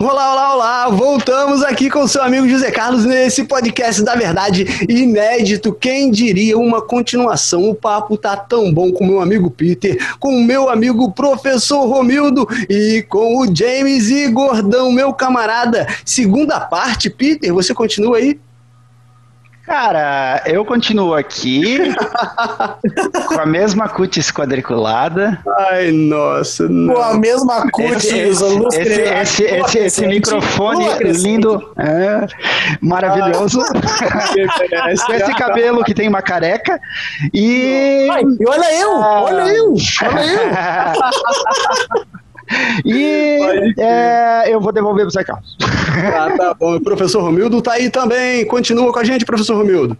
Olá, olá, olá! Voltamos aqui com o seu amigo José Carlos nesse podcast da verdade inédito. Quem diria uma continuação? O papo tá tão bom com meu amigo Peter, com o meu amigo professor Romildo e com o James e Gordão, meu camarada. Segunda parte, Peter, você continua aí? Cara, eu continuo aqui com a mesma cutis quadriculada. Ai, nossa. Não. Com a mesma cutis. Esse, esse, esse, esse, esse microfone lindo, é, maravilhoso. esse cabelo que tem uma careca. E. Ai, olha eu! Olha eu! Olha eu! E é, eu vou devolver para o Zé Carlos. Ah, tá bom. O professor Romildo tá aí também. Continua com a gente, professor Romildo.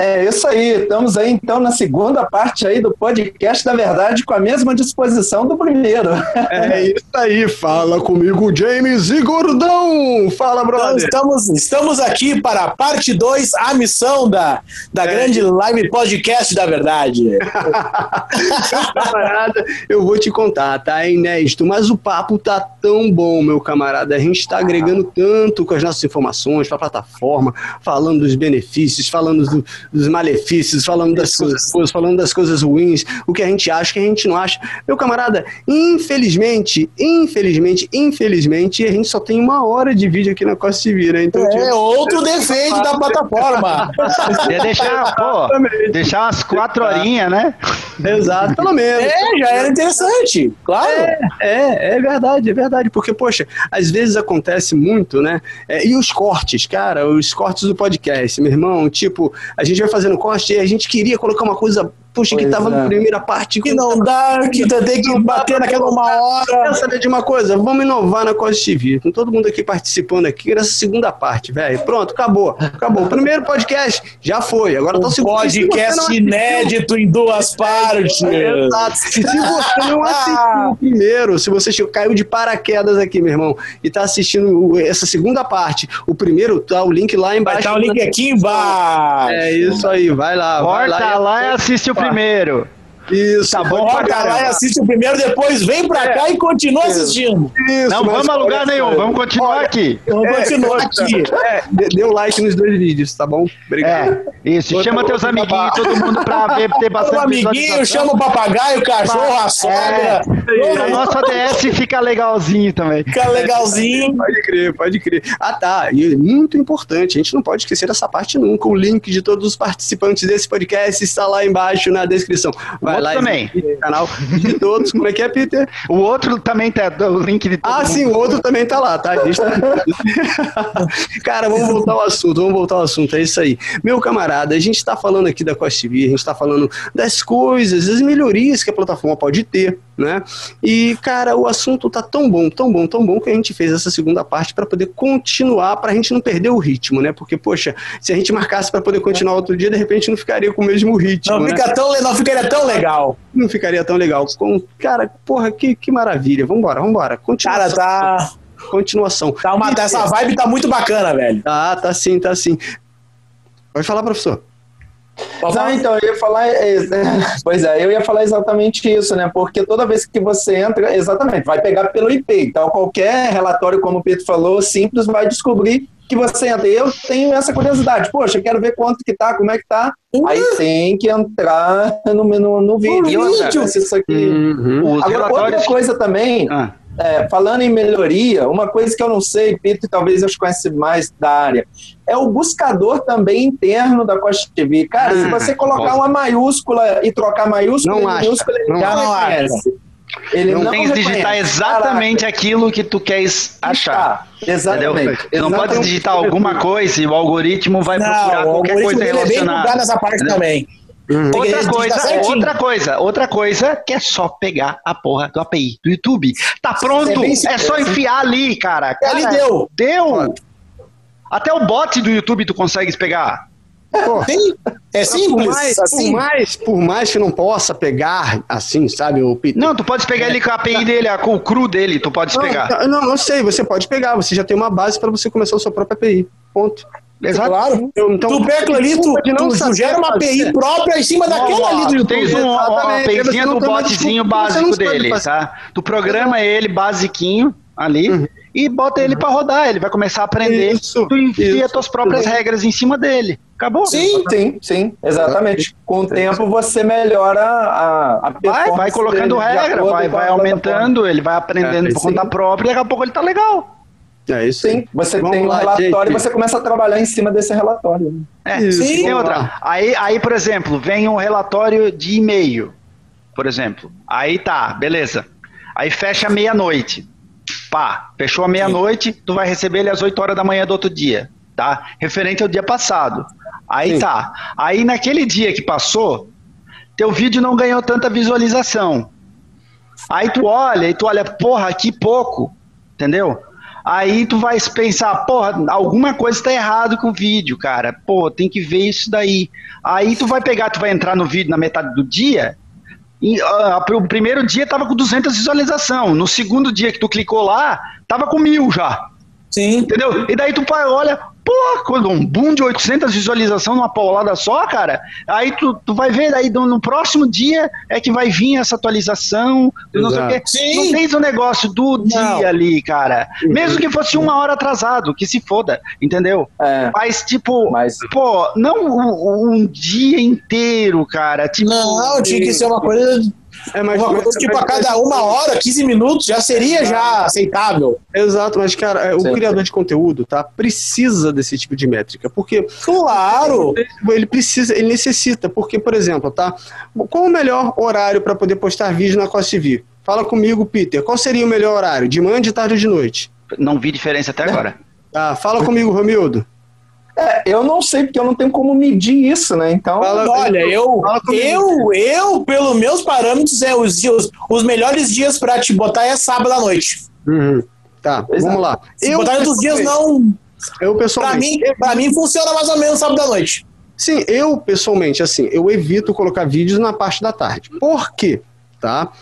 É isso aí, estamos aí então na segunda parte aí do podcast da verdade com a mesma disposição do primeiro. É isso aí, fala comigo James e Gordão. Fala, brother. Então, estamos, estamos aqui para a parte 2, a missão da, da é. grande live podcast da verdade. camarada, eu vou te contar, tá? É inédito, mas o papo tá tão bom, meu camarada. A gente está agregando tanto com as nossas informações para a plataforma, falando dos benefícios, falando do, dos malefícios, falando das coisas boas, falando das coisas ruins, o que a gente acha, o que a gente não acha. Meu camarada, infelizmente, infelizmente, infelizmente, a gente só tem uma hora de vídeo aqui na Costa TV, né? Então, é outro defeito da plataforma. Ia deixar, pô, deixar umas quatro horinhas, né? Exato, pelo menos. É, já era interessante, claro. É, é, é verdade, é verdade, porque, poxa, às vezes acontece muito, né? É, e os cortes, cara, os cortes do podcast, meu irmão, tipo, a gente vai fazendo corte e a gente queria colocar uma coisa Puxa, que tava é. na primeira parte. Que não dá, que tem que bater naquela uma hora. Quer saber de uma coisa? Vamos inovar na Costa TV. Com todo mundo aqui participando aqui nessa segunda parte, velho. Pronto, acabou. Acabou. O primeiro podcast já foi. Agora tá o segundo. Podcast inédito em duas partes. Exato. Se você não assistiu o primeiro, se você caiu de paraquedas aqui, meu irmão, e tá assistindo essa segunda parte, o primeiro, tá o link lá embaixo. Vai tá o link aqui embaixo. É isso aí, vai lá. Corta vai lá, lá e assiste o primeiro primeiro. Isso, tá bom. E assiste o primeiro, depois vem pra é. cá e continua assistindo. Isso, não vamos a lugar nenhum, vamos continuar Olha, aqui. Vamos é, continuar aqui. É, dê o like nos dois vídeos, tá bom? Obrigado. É, isso, Outra chama teus amiguinhos, todo mundo pra ver, ter bastante O amiguinho, chama o papagaio, o cachorro, a sogra. É, pra nossa DS fica legalzinho também. Fica legalzinho. Pode crer, pode crer. Ah, tá. E muito importante, a gente não pode esquecer dessa parte nunca. O link de todos os participantes desse podcast está lá embaixo na descrição. Vai lá também. E canal de todos. Como é que é, Peter? O outro também tá o link de Ah, sim, o outro também tá lá, tá? tá... Cara, vamos voltar ao assunto, vamos voltar ao assunto, é isso aí. Meu camarada, a gente tá falando aqui da Costa TV, a gente tá falando das coisas, das melhorias que a plataforma pode ter, né? E, cara, o assunto tá tão bom, tão bom, tão bom que a gente fez essa segunda parte para poder continuar, pra gente não perder o ritmo, né? Porque, poxa, se a gente marcasse para poder continuar outro dia, de repente não ficaria com o mesmo ritmo. Não, né? fica tão, não ficaria tão legal. Não ficaria tão legal. Com, cara, porra, que, que maravilha. Vambora, vambora. Continuação. Cara, tá. Continuação. Tá uma, essa vibe tá muito bacana, velho. Tá, tá sim, tá sim. Pode falar, professor. Não, então, eu ia falar. É, pois é, eu ia falar exatamente isso, né? Porque toda vez que você entra, exatamente, vai pegar pelo IP. Então, qualquer relatório, como o Pedro falou, simples, vai descobrir que você entra. Eu tenho essa curiosidade. Poxa, eu quero ver quanto que tá, como é que tá. Uhum. Aí tem que entrar no, no, no vídeo. No vídeo, isso aqui. Uhum. Agora, outra coisa também. Ah. É, falando em melhoria, uma coisa que eu não sei, Pedro, talvez eu conhece mais da área, é o buscador também interno da Costa TV. Cara, ah, se você colocar uma maiúscula e trocar maiúscula não minúscula, ele não, não reconhece. Ele não, não tem que digitar exatamente Caraca. aquilo que tu queres achar. Exatamente. Entendeu? Não pode digitar alguma coisa e o algoritmo vai não, procurar qualquer coisa relacionada. É bem nessa parte entendeu? também. Outra coisa, outra coisa, outra coisa que é só pegar a porra do API do YouTube. Tá pronto, é, é só enfiar ali, cara. cara ali deu. Deu. Até o bot do YouTube tu consegues pegar. Pô, Sim, é simples. Por mais, assim. por mais, por mais que não possa pegar assim, sabe, o Peter. Não, tu pode pegar ele com a API dele, com o cru dele, tu pode não, pegar. Não, não sei, você pode pegar, você já tem uma base para você começar a sua própria API. Ponto. Exato. Claro. Então, tu pega ali, tu, tu, tu gera uma API própria em cima daquela ali do YouTube. Tens um, uma APIzinha do botzinho básico dele, tá? Tu programa ele basiquinho ali. Uhum e bota ele para rodar. Ele vai começar a aprender. Isso, tu enfia isso. tuas próprias regras em cima dele. Acabou. Sim, sim, sim, exatamente. Com o tempo você melhora a, a Vai, performance vai colocando regra, vai, vai aumentando, ele vai aprendendo É, por conta própria e daqui a pouco ele tá legal. É isso. Sim, você Vamos tem um lá, relatório e gente. você começa a trabalhar em cima desse relatório. né? É, Isso, tem vamos outra. Aí, aí, por exemplo, vem um relatório de e-mail, por exemplo. Aí tá, beleza. Aí fecha meia-noite. Pá, fechou a meia-noite, tu vai receber ele às 8 horas da manhã do outro dia, tá? Referente ao dia passado. Aí Sim. tá. Aí naquele dia que passou, teu vídeo não ganhou tanta visualização. Aí tu olha e tu olha, porra, que pouco, entendeu? Aí tu vai pensar, porra, alguma coisa está errado com o vídeo, cara. Pô, tem que ver isso daí. Aí tu vai pegar, tu vai entrar no vídeo na metade do dia. E ah, o primeiro dia tava com 200 visualização. No segundo dia que tu clicou lá, tava com mil já. Sim. Entendeu? E daí tu olha, pô, um boom de 800 visualização numa paulada só, cara, aí tu, tu vai ver, aí no, próximo dia é que vai vir essa atualização, não sei o quê. Sim. Não tem o negócio do Não. dia ali, cara. Mesmo que fosse uma hora atrasado, que se foda, entendeu? É, Mas, tipo, mas pô, não um, um dia inteiro, cara. Tipo, Não, tinha que ser uma coisa, É, mas, uma coisa tipo mas- a cada uma hora, 15 minutos, já seria já aceitável. Exato, mas, cara, é, o Sim. criador de conteúdo, tá? Precisa desse tipo de métrica. Porque Claro. ele precisa, ele necessita. Porque, por exemplo, tá? Qual o melhor horário para poder postar vídeo na Costa TV? Fala comigo, Peter. Qual seria o melhor horário? De manhã, de tarde ou de noite? não vi diferença até agora. Tá, fala comigo, Romildo. É, eu não sei porque eu não tenho como medir isso, né? Então, Fala- Olha, eu, eu, eu, pelos meus parâmetros, é os, dias, os melhores dias pra te botar é sábado à noite. Uhum. Tá, Pois vamos é. lá. Se botar em outros dias, não. Eu, Pra pessoalmente, mim, pra mim funciona mais ou menos sábado à noite. Sim, eu pessoalmente, assim, eu evito colocar vídeos na parte da tarde. Por quê? Tá?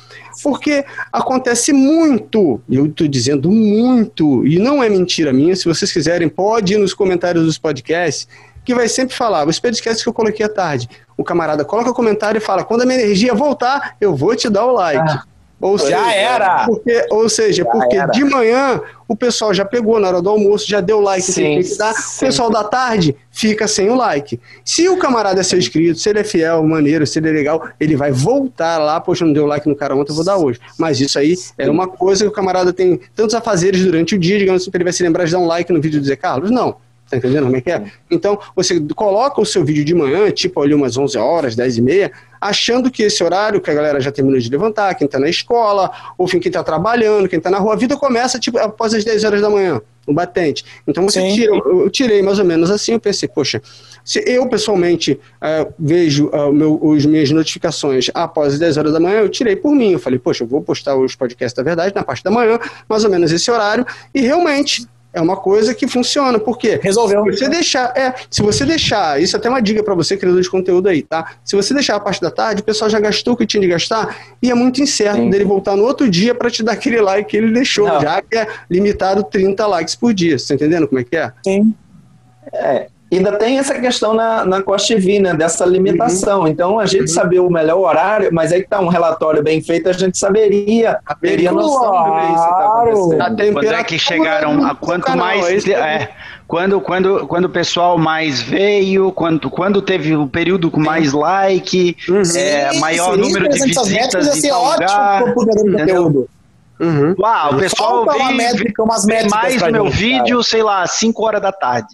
Porque acontece muito, eu estou dizendo muito, e não é mentira minha, se vocês quiserem, pode ir nos comentários dos podcasts, que vai sempre falar, os podcasts que eu coloquei à tarde. O camarada coloca o comentário e fala, quando a minha energia voltar, eu vou te dar o like. Ou Já era. Porque, ou seja, Já porque era. de manhã o pessoal já pegou na hora do almoço, já deu like, Sim, que dar. O pessoal da tarde fica sem o like. Se o camarada é seu inscrito, se ele é fiel, maneiro, se ele é legal, ele vai voltar lá, poxa, não deu like no cara ontem, eu vou dar hoje. Mas isso aí é uma coisa que o camarada tem tantos afazeres durante o dia, digamos assim, ele vai se lembrar de dar um like no vídeo do Zé Carlos? Não. Tá entendendo como é que é? Então, você coloca o seu vídeo de manhã, tipo ali umas 11 horas, 10 e meia, achando que esse horário que a galera já terminou de levantar, quem tá na escola, ou enfim, quem tá trabalhando, quem tá na rua, a vida começa tipo após as 10 horas da manhã, no batente. Então você Sim. tira, eu, eu tirei mais ou menos assim, eu pensei, poxa, se eu pessoalmente eh, vejo o meu, os minhas notificações após as 10 horas da manhã, eu tirei por mim. Eu falei, poxa, eu vou postar os podcasts da verdade na parte da manhã, mais ou menos esse horário, e realmente é uma coisa que funciona. Por quê? Resolveu. Se você deixar, é, se você deixar, isso é até uma dica para você, criador de conteúdo aí, tá? Se você deixar a parte da tarde, o pessoal já gastou o que tinha de gastar e é muito incerto Sim. dele voltar no outro dia para te dar aquele like que ele deixou, Não. já que é limitado 30 likes por dia. Você tá entendendo como é que é? Sim. É, ainda tem essa questão na, na Costa TV, né? Dessa limitação. Então, a gente saber o melhor horário, mas aí que tá um relatório bem feito, a gente saberia, teria noção do que isso tá acontecendo. A Quando é que chegaram a quanto canal, mais é eu- é, quando quando quando o pessoal mais veio, quando quando teve o período com mais like, é, Sim, maior seria número de visitas ia em ser tal ótimo lugar, pro conteúdo. Uhum. Uau, o pessoal Falta uma vê, métrica, umas vê métricas mais meu gente, vídeo, sei lá, 5 horas da tarde.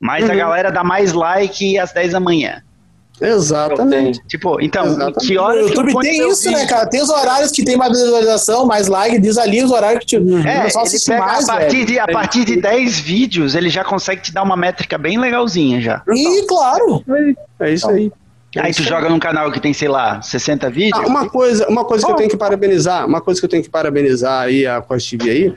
Mas a Uhum. galera dá mais like às 10 da manhã. Exatamente. Tipo, então, Exatamente. que O horas que eu YouTube ponho tem isso, né, cara? Tem os horários que tem mais visualização, mais like, diz ali os horários que te, o É, pessoal ele assiste pega mais, a partir, velho. de, a partir de 10 vídeos, ele já consegue te dar uma métrica bem legalzinha já. E, claro, É isso aí. É Aí tu joga num canal que tem, sei lá, 60 vídeos. Ah, uma coisa, uma coisa que eu Oh. tenho que parabenizar, uma coisa que eu tenho que parabenizar aí a Costa TV aí,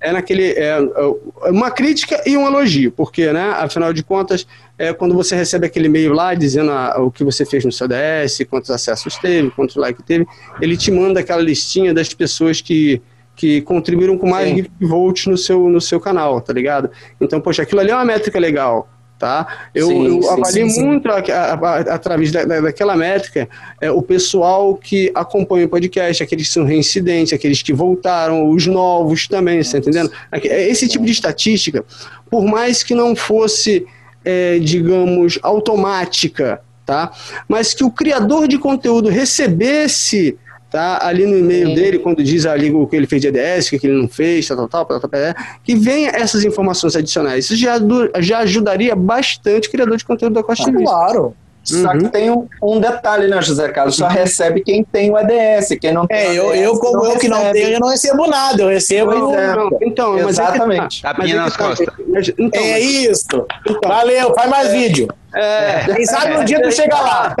é naquele é, é, uma crítica e um elogio, porque, né, afinal de contas, é quando você recebe aquele e-mail lá dizendo a- o que você fez no seu DS, quantos acessos teve, quantos likes teve, ele te manda aquela listinha das pessoas que que contribuíram com mais Sim. gift volts no seu, no seu canal, tá ligado? Então, poxa, aquilo ali é uma métrica legal. Tá? Eu, Sim, eu sim, avalio sim, muito através da, da- daquela métrica é, o pessoal que acompanha o podcast, aqueles que são reincidentes, aqueles que voltaram, os novos também, você tá entendendo? É Esse tipo de estatística, por mais que não fosse, é, digamos, automática, tá? Mas que o criador de conteúdo recebesse tá? Ali no e-mail Sim. dele, quando diz ali o que ele fez de EDS, o que ele não fez, tal, tal, tal, tal, tal, tal, que venha essas informações adicionais. Isso já, já ajudaria bastante o criador de conteúdo da Costa Vista. Claro. Só Uhum. que tem um, um detalhe, né, José Carlos? Só recebe quem tem o EDS, quem não tem É, o eu, ADS eu como eu que não recebe. tenho, eu não recebo nada, eu recebo. Pois é. Não, então, mas é que tá. Exatamente. Mas é que nas tá. costas. Mas- Então, É isso. então, Valeu, faz mais vídeo. é, Quem sabe um dia tu chega lá.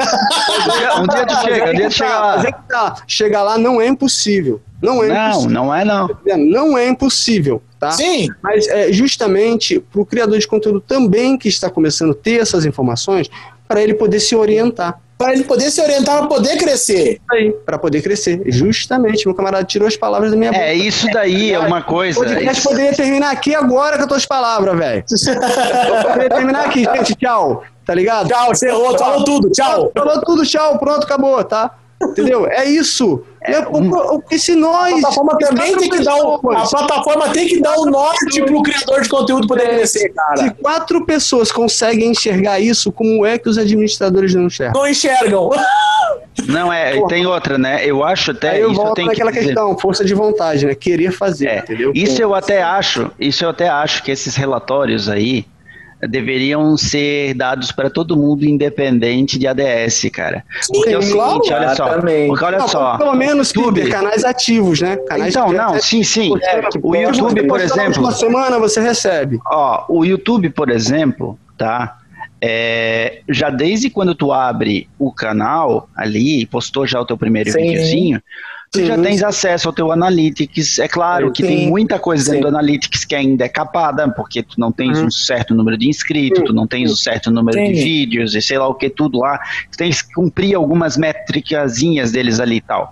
Um dia, tu chega, é um dia tu tá, chega é lá. que tá. Chegar lá não é impossível. Não é Não, impossível. não é não. Não é impossível, tá? Sim. Mas é justamente para o criador de conteúdo também que está começando a ter essas informações, para ele poder se orientar. Para ele poder se orientar, para poder crescer. Para poder crescer. Justamente, meu camarada tirou as palavras da minha boca. É, isso daí é uma O coisa. podcast isso- poderia terminar aqui agora com as tuas palavras, velho. poderia terminar aqui, gente. Tchau. Tá ligado? Tchau, encerrou, falou tudo. Tchau. Falou tudo, tchau, pronto, acabou, tá? Entendeu? É isso. É, porque se nós. A plataforma também tem que dar o, a plataforma tem que dar o norte pro criador de conteúdo poder crescer, Se cara. quatro pessoas conseguem enxergar isso, como é que os administradores não enxergam? Não enxergam. Não é, e tem outra, né? Eu acho até Aí eu isso eu volto que naquela dizer. questão, força de vontade, né? Querer fazer, É, entendeu? Isso eu até acho, isso eu até acho que esses relatórios aí deveriam ser dados para todo mundo independente de ADS, cara. Porque é o Sim, seguinte, olha só, exatamente. porque olha Não, só. Pelo menos YouTube. canais ativos, né? Canais Então, não, sim, sim. É, O YouTube, por exemplo, última semana você recebe. Ó, o YouTube, por exemplo, tá? É, já desde quando tu abre o canal ali, postou já o teu primeiro Sim. videozinho, tu Sim. já tens acesso ao teu Analytics. É claro que tem muita coisa dentro Sim. do Analytics que ainda é capada, porque tu não tens Uhum. um certo número de inscritos, tu não tens um certo número de Sim. vídeos e sei lá o que tudo lá. Tu tens que cumprir algumas métricazinhas deles ali e tal.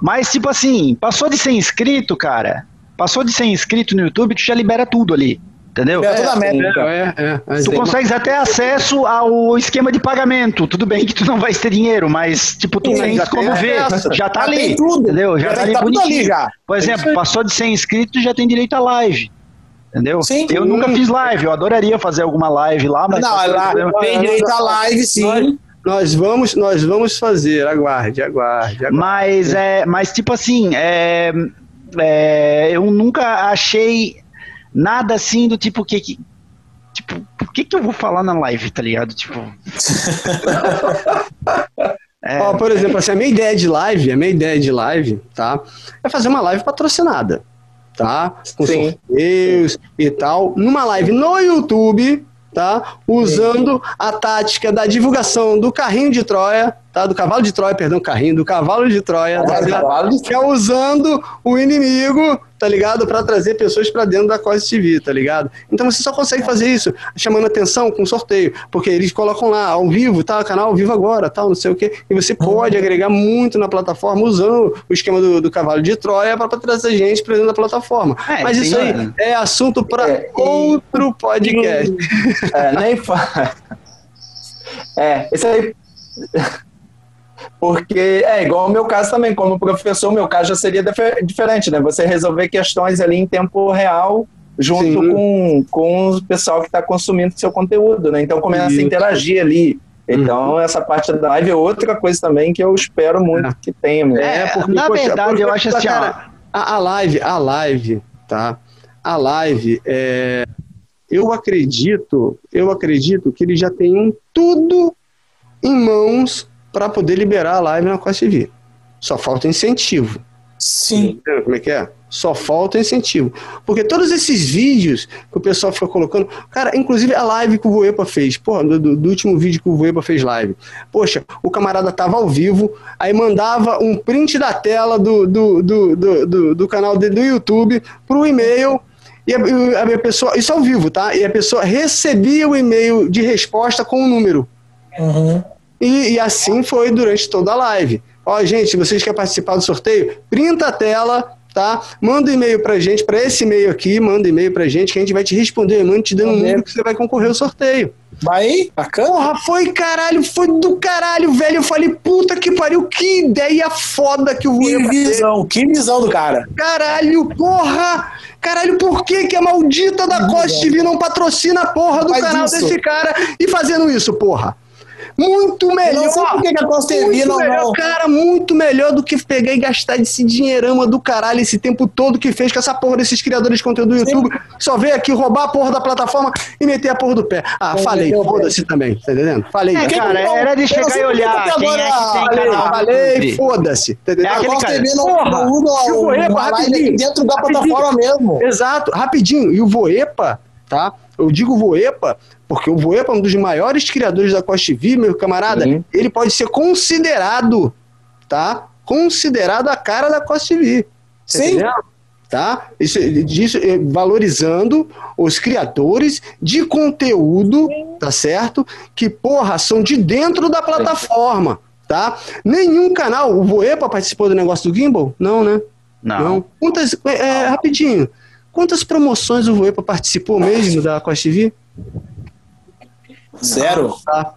Mas, tipo assim, passou de ser inscrito, cara. Passou de ser inscrito no YouTube, tu já libera tudo ali. Entendeu? É toda a métrica. É, é, é. Tu consegues até acesso ao esquema de pagamento. Tudo bem que tu não vai ter dinheiro, mas tipo, tu Sim, tens já como ver. acesso. Já tá Já ali. tudo. Entendeu? Já, Já tá ali tá tudo ali já. Por É exemplo, passou de ser inscrito já tem direito à live. Entendeu? Sim. Eu nunca fiz live, eu adoraria fazer alguma live lá, mas. Não, lá tem direito à live, sim. Nós vamos, nós vamos fazer, aguarde, aguarde. aguarde. Mas é, mas tipo assim, é, é, eu nunca achei nada assim do tipo que, que tipo, por que que eu vou falar na live, tá ligado? Tipo, é, Ó, por exemplo, assim, a minha ideia de live, a minha ideia de live, tá? É fazer uma live patrocinada, tá? Com Sim. sorteios e tal. Numa live no YouTube, tá? Usando a tática da divulgação do carrinho de Troia, tá? Do cavalo de Troia, perdão, carrinho, do cavalo de Troia, tá ligado? Cavalo de- que é usando o inimigo, tá ligado? Pra trazer pessoas pra dentro da Costa TV, tá ligado? Então você só consegue fazer isso chamando atenção com sorteio, porque eles colocam lá ao vivo, tá? Canal ao vivo agora, tal, não sei o quê. E você pode agregar muito na plataforma usando o esquema do, do cavalo de Troia pra pra trazer gente pra dentro da plataforma. É, Mas isso aí hora. é assunto pra É, e- outro podcast. É, nem fa... É, esse aí. Porque é igual o meu caso também, como professor, o meu caso já seria difer- diferente, né? Você resolver questões ali em tempo real junto Sim. com, com o pessoal que está consumindo seu conteúdo, né? Então começa Isso. a interagir ali. Então, essa parte da live é outra coisa também que eu espero muito É. que tenha. né? É, na verdade, eu acho assim, cara, a, a live, a live, tá? A live, é, eu acredito, eu acredito que eles já tenham tudo em mãos para poder liberar a live na Costa TV. Só falta incentivo. Sim. Como é que é? Só falta incentivo. Porque todos esses vídeos que o pessoal fica colocando. Cara, inclusive a live que o Voepa fez. Porra, do, do- último vídeo que o Voepa fez live. Poxa, o camarada tava ao vivo, aí mandava um print da tela do, do, do, do, do- do canal dele do YouTube pro e-mail. E a, a pessoa. Isso ao vivo, tá? E a pessoa recebia o e-mail de resposta com o número. Uhum. E, e assim foi durante toda a live. Ó, gente, vocês querem participar do sorteio? Printa a tela, tá? Manda um e-mail pra gente, pra esse e-mail aqui, manda um e-mail pra gente que a gente vai te responder, mano, te dando um número que você vai concorrer ao sorteio. Vai, bacana. Porra, foi caralho, foi do caralho, velho. Eu falei, puta que pariu, que ideia foda que o Que visão, que visão do cara. Caralho, porra! Caralho, por que, que a maldita da Costa TV não patrocina a porra do Faz canal isso. desse cara e fazendo isso, porra? Muito melhor. não sei por que a Costa não, melhor, cara, muito melhor do que pegar e gastar esse dinheirama do caralho esse tempo todo que fez com essa porra desses criadores de conteúdo do YouTube. Só veio aqui roubar a porra da plataforma e meter a porra do pé. Ah, falei, o foda-se também, tá entendendo? Falei. É, cara, que não- era de chegar e olhar que quem agora- é que tem Falei, canal falei, foda-se. Tá entendendo? É A Costa TV não, Porra, não usa o Voepa, uma live rapidinho, dentro da rapidinho. plataforma mesmo. Exato, rapidinho. E o Voepa, tá? Eu digo Voepa porque o Voepa é um dos maiores criadores da Costa TV, meu camarada. Sim. Ele pode ser considerado, tá? Considerado a cara da Costa TV. Tá Sim. Tá? Isso, disso, eh, valorizando os criadores de conteúdo, tá certo? Que, porra, são de dentro da plataforma, tá? Nenhum canal, o Voepa participou do negócio do Gimbal? Não, né? Não. Quantas, é, é, rapidinho, quantas promoções o Voepa participou mesmo da Costa TV? Zero. Tá.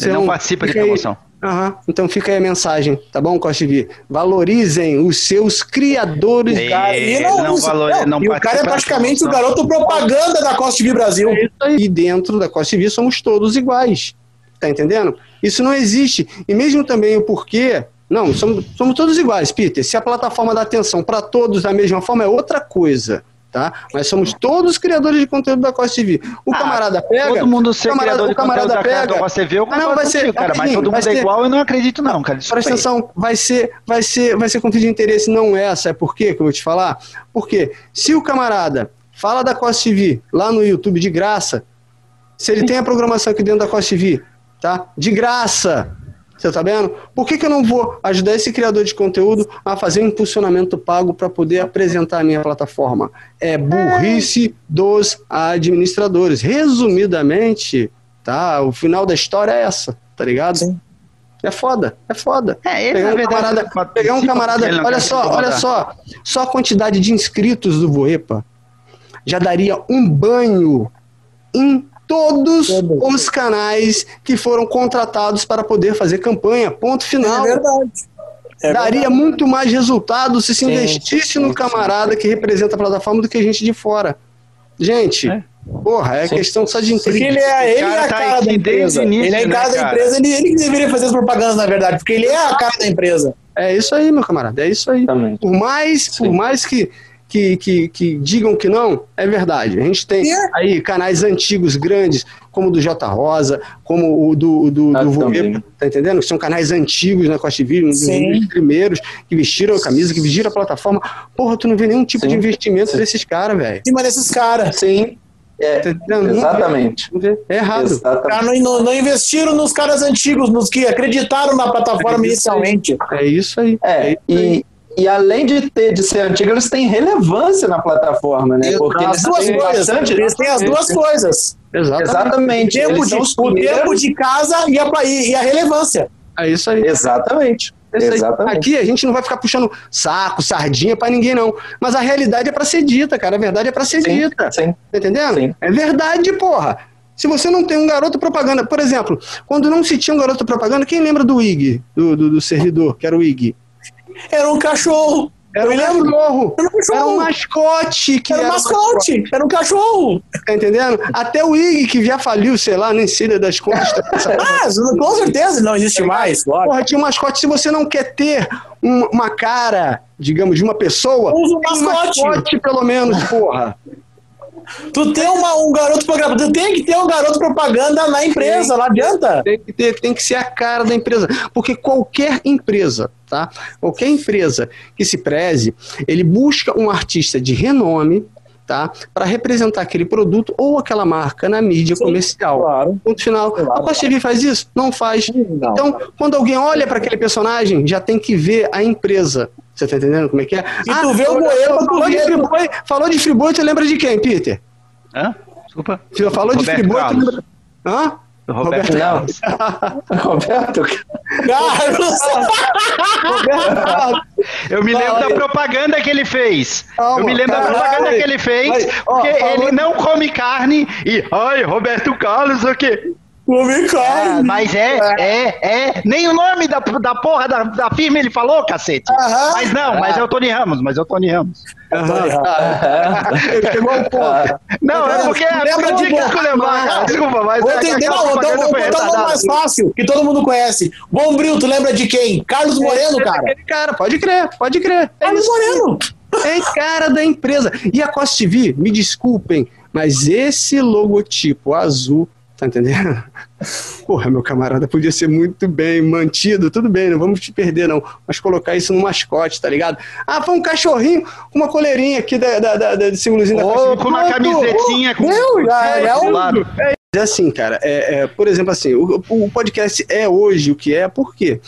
Ele não Então, participa de promoção. Aham. Então fica aí a mensagem, tá bom, Costa TV? Valorizem os seus criadores. É. Cara, Ele não isso- valoriza- não e o cara é praticamente o garoto propaganda da Costa TV Brasil. É. E dentro da Costa TV somos todos iguais. Tá entendendo? Isso não existe. E mesmo também o porquê. Não, somos, somos todos iguais, Peter. Se a plataforma dá atenção para todos da mesma forma, é outra coisa. Tá? Mas somos todos criadores de conteúdo da Costa TV. O Ah, camarada pega. Todo mundo ser o camarada, o camarada conteúdo pega. da Costa TV, eu Ah, não, vai ser- cara, mas todo mundo é ser- igual, eu não acredito não, cara. Desculpa Presta atenção, vai ser, vai ser, vai ser conflito de interesse, não é, sabe por quê que eu vou te falar? Porque se o camarada fala da Costa TV lá no YouTube de graça, se ele tem a programação aqui dentro da Costa TV, tá? De graça, você tá vendo? Por que, que eu não vou ajudar esse criador de conteúdo a fazer um impulsionamento pago para poder apresentar a minha plataforma? É burrice dos administradores. Resumidamente, tá? O final da história é essa, tá ligado? Sim. É foda, é foda. É, ele, Pegar na um verdade, camarada, participa pegar um camarada, olha só, olha só, só a quantidade de inscritos do Voepa já daria um banho em todos Todos. os canais que foram contratados para poder fazer campanha. Ponto É final. verdade. É Daria verdade. muito mais resultado se se Sim, investisse sim, no sim. camarada que representa a plataforma do que a gente de fora. Gente, É. porra, é Sim. questão só de Porque intriga. ele é, ele cara é a tá cara aqui da desde empresa. o início, ele é a cara né, da empresa, ele, ele que deveria fazer as propagandas, na verdade, porque ele é a cara da empresa. É isso aí, meu camarada, é isso aí. Também. Por mais, por mais que, que, que, que digam que não, é verdade. A gente tem É. aí canais antigos, grandes, como o do J Rosa, como o do, do, Ah, do tá entendendo? Que são canais antigos na Costa TV, um dos Sim. primeiros, que vestiram a camisa, que vestiram a plataforma. Porra, tu não vê nenhum tipo Sim. de investimento desses caras, velho. Em cima desses caras. Sim, é, Tá entendendo? Não vê, exatamente. não vê. É errado. Exatamente. Cara, não, não- investiram nos caras antigos, nos que acreditaram na plataforma É inicialmente. É isso aí. É, isso aí. e, e além de ter de ser antigo, eles têm relevância na plataforma, né? Porque As eles duas têm coisas. bastante. Eles têm as duas coisas. Exatamente. O Exatamente. tempo, Eles de, o tempo de casa e a, e, a relevância. É isso aí. Exatamente. É. Exatamente. Aqui a gente não vai ficar puxando saco, sardinha pra ninguém, não. Mas a realidade é pra ser dita, cara. A verdade é pra ser Sim, dita. sim. Tá entendendo? Sim. É verdade, porra. Se você não tem um garoto propaganda, por exemplo, quando não se tinha um garoto propaganda, quem lembra do IG, do, do, do servidor, que era o IG? Era um cachorro. Era um cachorro. Era um cachorro. Era um mascote. Que Era um mascote. Era um cachorro. Tá entendendo? Até o IG, que já faliu, sei lá, nem sei das contas. Ah, com certeza não existe mais. Claro. Porra, tinha um mascote. Se você não quer ter um- uma cara, digamos, de uma pessoa, Usa um tem um mascote. mascote, pelo menos, porra. Tu tem uma, um garoto propaganda. Tu tem que ter um garoto propaganda na empresa, não adianta. Tem que, ter, tem que ser a cara da empresa. Porque qualquer empresa, tá? Qualquer empresa que se preze, ele busca um artista de renome, tá? Para representar aquele produto ou aquela marca na mídia Sim, comercial. Claro. Ponto final. Claro. A Costa TV faz isso? Não faz. Não. Então, quando alguém olha para aquele personagem, já tem que ver a empresa. Você tá entendendo como é que é? Se tu vê o Goiaba, tu falou, de vê- Friboi, falou de Friboi, tu lembra de quem, Peter? Hã? Desculpa. Falou de Roberto Friboi, tu lembra... Hã? Roberto Não. Carlos. Roberto, Carlos! Roberto Carlos. Eu me lembro Olha. da propaganda que ele fez. Calma, eu me lembro da caralho. propaganda que ele fez, Mas, ó, porque falou- ele não come carne e, ai, Roberto Carlos, o quê? Come Ah, carne. mas é, é, é. Nem o nome da, da porra da, da firma ele falou, cacete. Aham. Mas não, mas é o Tony Ramos, mas é o Tony Ramos. Aham. Ele chegou ao ponto. Não, é porque é bom- esculhambar. Ah, Desculpa, mas Vou é entender, não, então vou botar um nome mais fácil, que todo mundo conhece. Bombril, tu lembra de quem? Carlos Moreno, cara. Aquele cara, pode crer, pode crer. É Carlos. Moreno. É cara da empresa. E a Costa TV, me desculpem, mas esse logotipo azul, tá entendendo? Porra, meu camarada, podia ser muito bem mantido, tudo bem, não vamos te perder, não. Mas colocar isso no mascote, tá ligado? Ah, foi um cachorrinho com uma coleirinha aqui da, da, da, da, de símbolozinho da Ou com uma camisetinha com Meu, já é um- lado. É assim, cara, é, é, por exemplo, assim, o, o podcast é hoje o que é, por quê?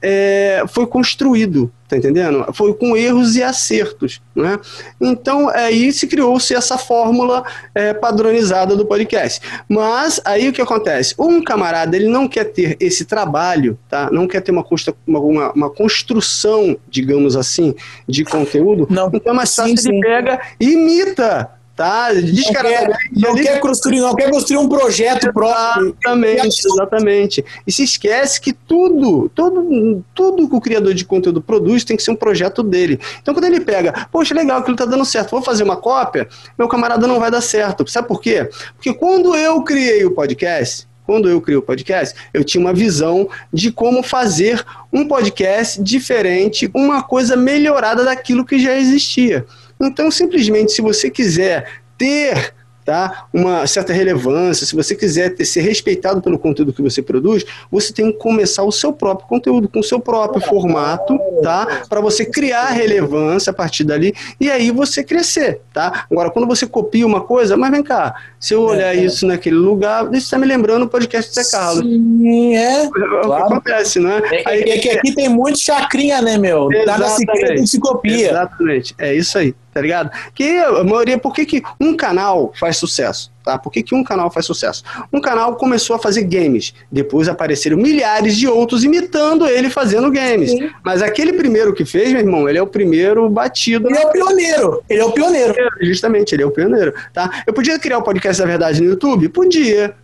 É, foi construído, tá entendendo? Foi com erros e acertos, né? Então, aí se criou-se essa fórmula é, padronizada do podcast. Mas, aí o que acontece? Um camarada, ele não quer ter esse trabalho, tá? Não quer ter uma, constru- uma, uma- construção, digamos assim, de conteúdo. Não. Então, é mais fácil ele pega e imita, tá? Não quer, Descaradamente. não quer construir, não quer construir um projeto próprio. Exatamente, exatamente. E se esquece que tudo, todo, tudo que o criador de conteúdo produz tem que ser um projeto dele. Então, quando ele pega, poxa, legal, aquilo tá dando certo, vou fazer uma cópia, meu camarada não vai dar certo. Sabe por quê? Porque quando eu criei o podcast, quando eu criei o podcast, eu tinha uma visão de como fazer um podcast diferente, uma coisa melhorada daquilo que já existia. Então, simplesmente, se você quiser ter tá, uma certa relevância, se você quiser ter, ser respeitado pelo conteúdo que você produz, você tem que começar o seu próprio conteúdo, com o seu próprio formato, tá? Para você criar relevância a partir dali e aí você crescer, tá? Agora, quando você copia uma coisa, mas vem cá, se eu olhar isso naquele lugar, isso está me lembrando o podcast do Zé Carlos. Sim, é. É o que Claro. acontece, né? É, que- é que aqui tem muito chacrinha, né, meu? Nada se cria, se copia. Exatamente, é isso aí, tá ligado? Que a maioria, por que, que um canal faz sucesso? Tá? Por que, que um canal faz sucesso? Um canal começou a fazer games, depois apareceram milhares de outros imitando ele fazendo games. Mas aquele primeiro que fez, meu irmão, ele é o primeiro batido. Ele é o pioneiro. Ele é o pioneiro. Justamente, ele é o pioneiro, tá? Eu podia criar o podcast da verdade no YouTube? Podia.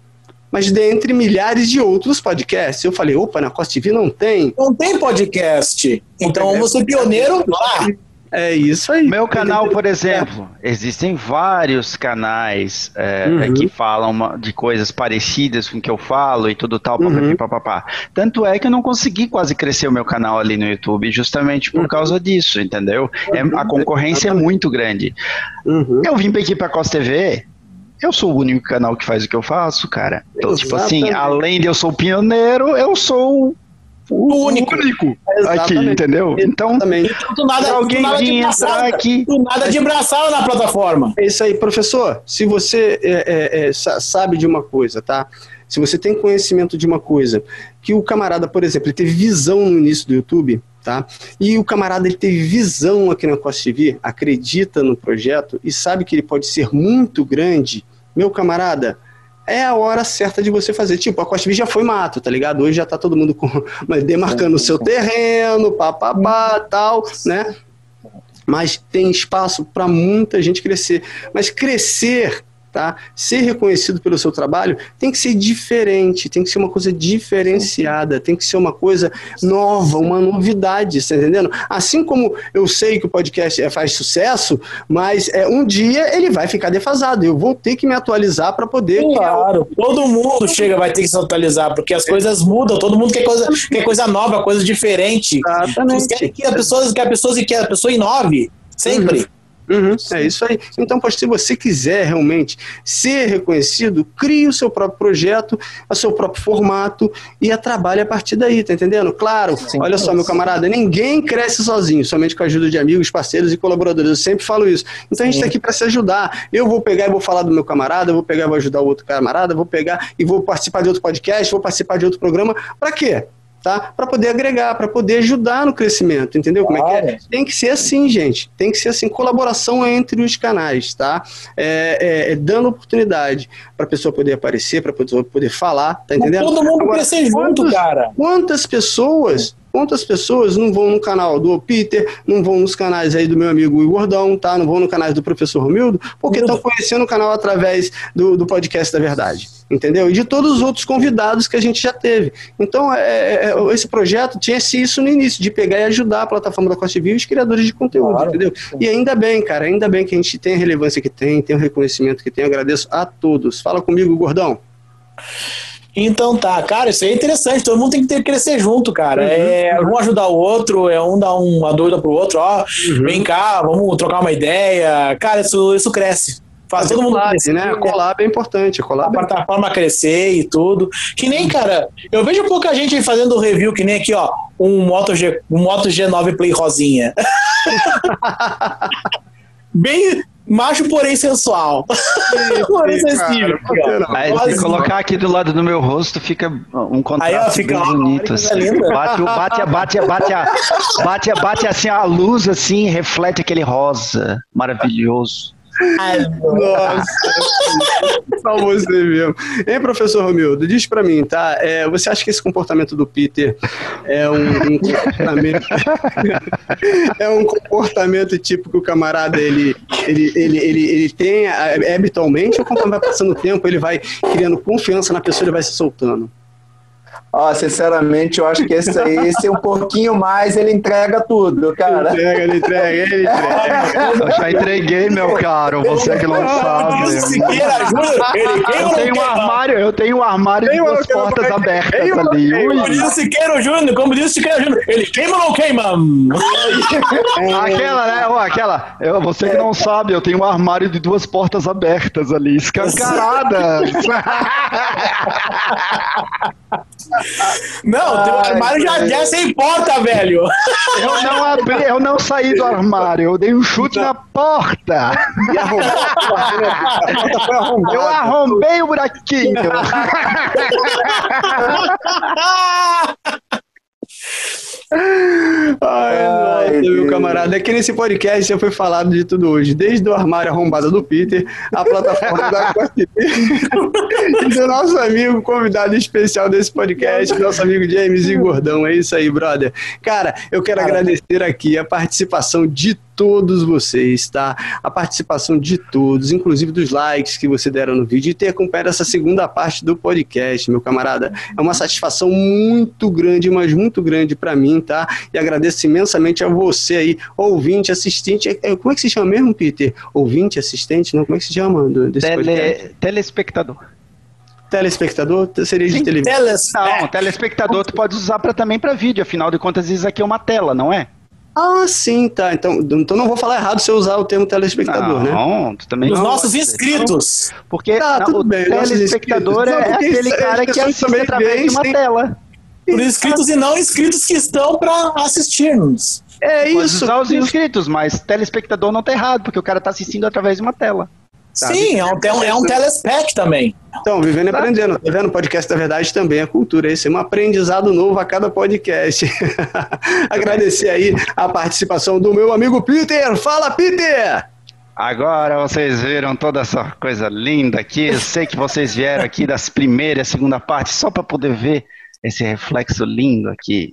Mas dentre milhares de outros podcasts, eu falei, opa, na Costa TV não tem. Não tem podcast. Então vamos ser pioneiro lá. É isso aí. Meu canal, por exemplo, existem vários canais é, Uhum. que falam de coisas parecidas com o que eu falo e tudo tal, Uhum. papapá. Tanto é que eu não consegui quase crescer o meu canal ali no YouTube, justamente por Uhum. causa disso, entendeu? É, a concorrência é muito grande. Uhum. Eu vim aqui pra Costa TV. Eu sou o único canal que faz o que eu faço, cara. Então, tipo assim, além de eu sou pioneiro, eu sou o, O único. aqui, Exatamente. entendeu? Então, Exatamente. Do nada, alguém do nada de entrar aqui- do nada de braçada na plataforma. É isso aí, professor. Se você é, é, é, sa- sabe de uma coisa, tá? Se você tem conhecimento de uma coisa, que o camarada, por exemplo, ele teve visão no início do YouTube, tá? E o camarada ele teve visão aqui na Costa TV, acredita no projeto e sabe que ele pode ser muito grande, meu camarada. É a hora certa de você fazer. Tipo, a Costa já foi mato, tá ligado? Hoje já tá todo mundo com, demarcando o seu terreno, papapá, tal, né? mas tem espaço para muita gente crescer. Mas crescer, tá? Ser reconhecido pelo seu trabalho tem que ser diferente, tem que ser uma coisa diferenciada, tem que ser uma coisa nova, uma novidade, tá entendendo? Assim como eu sei que o podcast é, faz sucesso, mas é um dia ele vai ficar defasado. Eu vou ter que me atualizar para poder criar Claro, todo mundo chega, vai ter que se atualizar, porque as coisas mudam, todo mundo quer coisa, quer coisa nova, coisa diferente. Exatamente. Que a pessoa, que a pessoa, que a pessoa inove, sempre. Uhum, é isso aí. Então, poxa, se você quiser realmente ser reconhecido, crie o seu próprio projeto, o seu próprio formato e a trabalhe a partir daí, tá entendendo? Claro, Sim. olha só, meu camarada, ninguém cresce sozinho, somente com a ajuda de amigos, parceiros e colaboradores. Eu sempre falo isso. Então a gente Sim. está aqui para se ajudar. Eu vou pegar e vou falar do meu camarada, vou pegar e vou ajudar o outro camarada, vou pegar e vou participar de outro podcast, vou participar de outro programa. Para quê? Tá? Para poder agregar, para poder ajudar no crescimento, entendeu? Como é que é? Tem que ser assim, gente. Tem que ser assim, colaboração entre os canais, tá? É, é, é dando oportunidade para a pessoa poder aparecer, para a pessoa poder falar, tá entendendo? Todo mundo Agora, crescer junto, cara. Quantas pessoas Quantas pessoas não vão no canal do Peter, não vão nos canais aí do meu amigo Gordão, tá? Não vão no canal do professor Romildo, porque estão conhecendo o canal através do, do podcast da verdade entendeu? E de todos os outros convidados que a gente já teve. Então, é, é, é esse projeto tinha isso no início, de pegar e ajudar a plataforma da Costa Viva e os criadores de conteúdo, claro. entendeu? E ainda bem, cara, ainda bem que a gente tem a relevância que tem, tem o reconhecimento que tem. Eu agradeço a todos. Fala comigo, Gordão. Então tá, cara, isso aí é interessante, todo mundo tem que ter que crescer junto, cara. Uhum. É um ajudar o outro, é um dar uma dúvida pro outro, ó, uhum. vem cá, vamos trocar uma ideia. Cara, isso, isso cresce. Faz todo mundo collab, crescer, né? A collab é importante. A, collab a plataforma crescer e tudo. Que nem, cara, eu vejo pouca gente fazendo review, que nem aqui, ó, um Moto, G, um Moto G9 Play rosinha. Bem, macho, porém sensual. porém sensível. Aí, se colocar aqui do lado do meu rosto, fica um contraste Aí, ó, fica bem bonito. Assim. Bate, bate, bate, bate, bate, bate assim a luz, assim, reflete aquele rosa maravilhoso. Nossa, só você mesmo. Hein, professor Romildo, diz pra mim, tá? É, você acha que esse comportamento do Peter é um, um comportamento. é um comportamento tipo que o camarada ele, ele, ele, ele, ele tem é, habitualmente, ou quando vai passando o tempo, ele vai criando confiança na pessoa e vai se soltando? Ó, sinceramente, eu acho que esse aí, esse um pouquinho mais, ele entrega tudo, cara. Ele entrega, ele entrega, ele entrega. Eu já entreguei, meu caro, você que não sabe. Eu tenho um armário, eu tenho um armário de duas portas abertas ali. Como diz o Siqueiro Júnior, como diz o Siqueiro Júnior, ele queima ou não queima? aquela, né, ó, aquela, eu, você que não sabe, eu tenho um armário de duas portas abertas ali, escancaradas. Não, teu armário já, já se importa, velho. Eu não abri, eu não saí do armário, eu dei um chute na porta. Eu arrombei o buraquinho. Ai, nossa, meu camarada. Aqui nesse podcast já foi falado de tudo hoje, desde o armário arrombado do Peter, a plataforma da e do nosso amigo convidado especial desse podcast, nosso amigo James e Gordão. É isso aí, brother. Cara, eu quero agradecer aqui a participação de todos vocês, tá? A participação de todos, inclusive dos likes que você deram no vídeo e ter acompanhado essa segunda parte do podcast, meu camarada. É uma satisfação muito grande, mas muito grande para mim, tá? E agradeço imensamente a você aí, ouvinte, assistente. É, é, como é que se chama mesmo, Peter? Ouvinte, assistente? Não, como é que se chama desse Tele, podcast? Telespectador telespectador seria de televisão. Teles... Não, telespectador tu pode usar para também para vídeo, afinal de contas isso aqui é uma tela, não é? Ah, sim, tá. Então, então não vou falar errado se eu usar o termo telespectador, não, né? Não, tu também Os nossos inscritos. Porque tá, tudo bem, o telespectador é, é aquele cara que assiste através de uma tem... tela. Os inscritos e não inscritos que estão para assistir-nos. É isso. Pode usar os inscritos, mas telespectador não tá errado, porque o cara tá assistindo através de uma tela. Sim, é um, é um, é um telespec também. Então, vivendo e aprendendo. Tá vendo? O podcast da verdade também é cultura. Esse é um aprendizado novo a cada podcast. Agradecer aí a participação do meu amigo Peter. Fala, Peter! Agora vocês viram toda essa coisa linda aqui. Eu sei que vocês vieram aqui das primeiras e segunda parte só para poder ver esse reflexo lindo aqui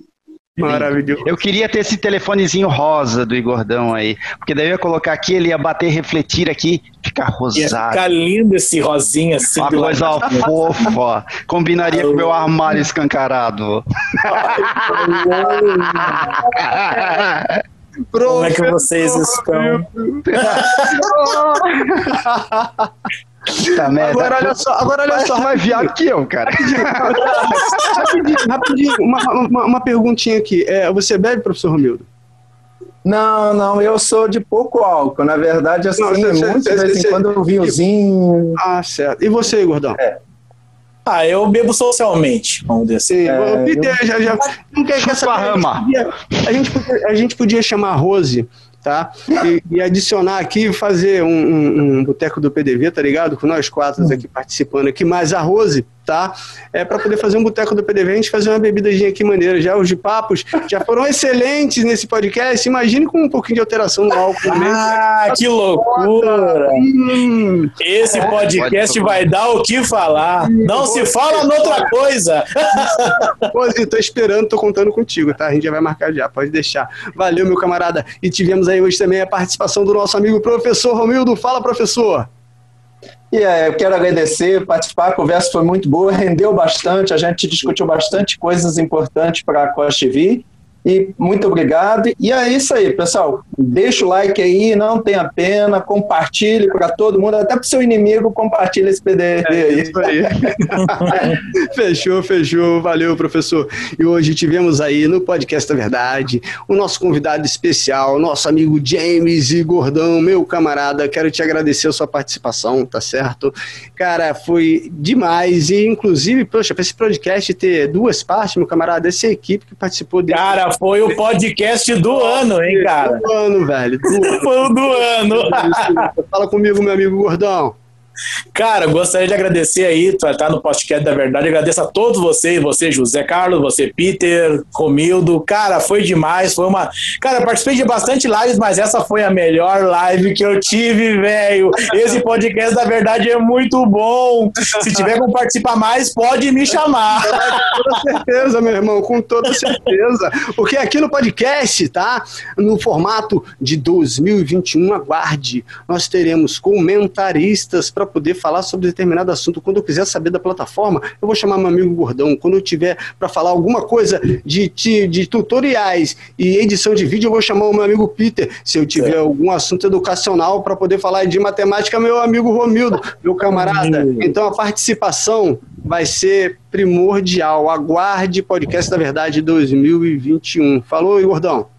Maravilhoso. Eu queria ter esse telefonezinho rosa do Igordão aí. Porque daí eu ia colocar aqui, ele ia bater, refletir aqui, ficar rosado. Ia ficar lindo esse rosinha assim. Uma coisa fofa. Combinaria com o meu armário escancarado. Como é que vocês estão? Tá merda. Agora olha só, agora olha só. Vai viado que eu, cara. Rapidinho, rapidinho, uma, uma, uma, perguntinha aqui. É, você bebe, professor Romildo? Não, não, eu sou de pouco álcool. Na verdade, assim, não, você, muito de vez em quando um vinhozinho. Ah, certo. E você, Gordão? É. Ah, eu bebo socialmente, vamos dizer assim. É, Peter, eu... já, já, não quer, quer saber, a, gente podia, a gente podia chamar a Rose tá? E, e, adicionar aqui, fazer um, um, um boteco do PDV, tá ligado? Com nós quatro aqui participando aqui, mais a Rose, tá? É para poder fazer um boteco do PDV, a gente fazer uma bebidinha aqui maneira. Já os de papos já foram excelentes nesse podcast. Imagine com um pouquinho de alteração no álcool. Ah, que loucura! Hum. Esse podcast vai dar o que falar. Não se fala noutra coisa. Pô, eu tô esperando, tô contando contigo, tá? A gente já vai marcar já, pode deixar. Valeu, meu camarada. E tivemos aí hoje também a participação do nosso amigo professor Romildo. Fala, professor. E é, eu quero agradecer, participar, a conversa foi muito boa, rendeu bastante, a gente discutiu bastante coisas importantes para a Costa TV. E muito obrigado. E é isso aí, pessoal. Deixa o like aí, não tenha pena, compartilhe para todo mundo, até para o seu inimigo, compartilhe esse PDF é aí. Isso aí. fechou, fechou. Valeu, professor. E hoje tivemos aí no Podcast da Verdade o nosso convidado especial, nosso amigo James e Gordão, meu camarada. Quero te agradecer a sua participação, tá certo? Cara, foi demais. E, inclusive, poxa, para esse podcast ter duas partes, meu camarada, essa equipe que participou dele. Cara, foi o podcast do ano, hein, cara? Do ano, velho. Do ano. foi o do ano. Fala comigo, meu amigo gordão. Cara, gostaria de agradecer aí, tu tá no podcast da verdade. Agradeço a todos vocês, você, José Carlos, você, Peter, Romildo. Cara, foi demais. Foi uma. Cara, participei de bastante lives, mas essa foi a melhor live que eu tive, velho. Esse podcast da verdade é muito bom. Se tiver como participar mais, pode me chamar. Com toda certeza, meu irmão, com toda certeza. Porque aqui no podcast, tá? No formato de 2021, aguarde. Nós teremos comentaristas para poder falar sobre determinado assunto. Quando eu quiser saber da plataforma, eu vou chamar meu amigo Gordão. Quando eu tiver para falar alguma coisa de, de, de, tutoriais e edição de vídeo, eu vou chamar o meu amigo Peter. Se eu tiver algum assunto educacional para poder falar de matemática, meu amigo Romildo, meu camarada. Então a participação vai ser primordial. Aguarde podcast da verdade 2021. Falou, Gordão.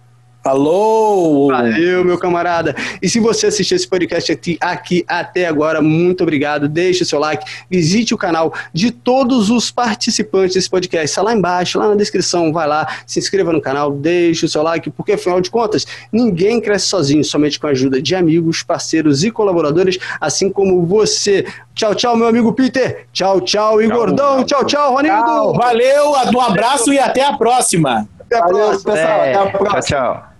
Alô! Valeu, meu camarada. E se você assistiu esse podcast aqui, aqui até agora, muito obrigado. Deixe o seu like, visite o canal de todos os participantes desse podcast. Está lá embaixo, lá na descrição. Vai lá, se inscreva no canal, deixe o seu like, porque afinal de contas, ninguém cresce sozinho, somente com a ajuda de amigos, parceiros e colaboradores, assim como você. Tchau, tchau, meu amigo Peter. Tchau, tchau, e Gordão. Tchau, tchau, Ronildo. Valeu, um abraço e até a próxima. Até a próxima. Pessoal, até a próxima. Tchau, tchau.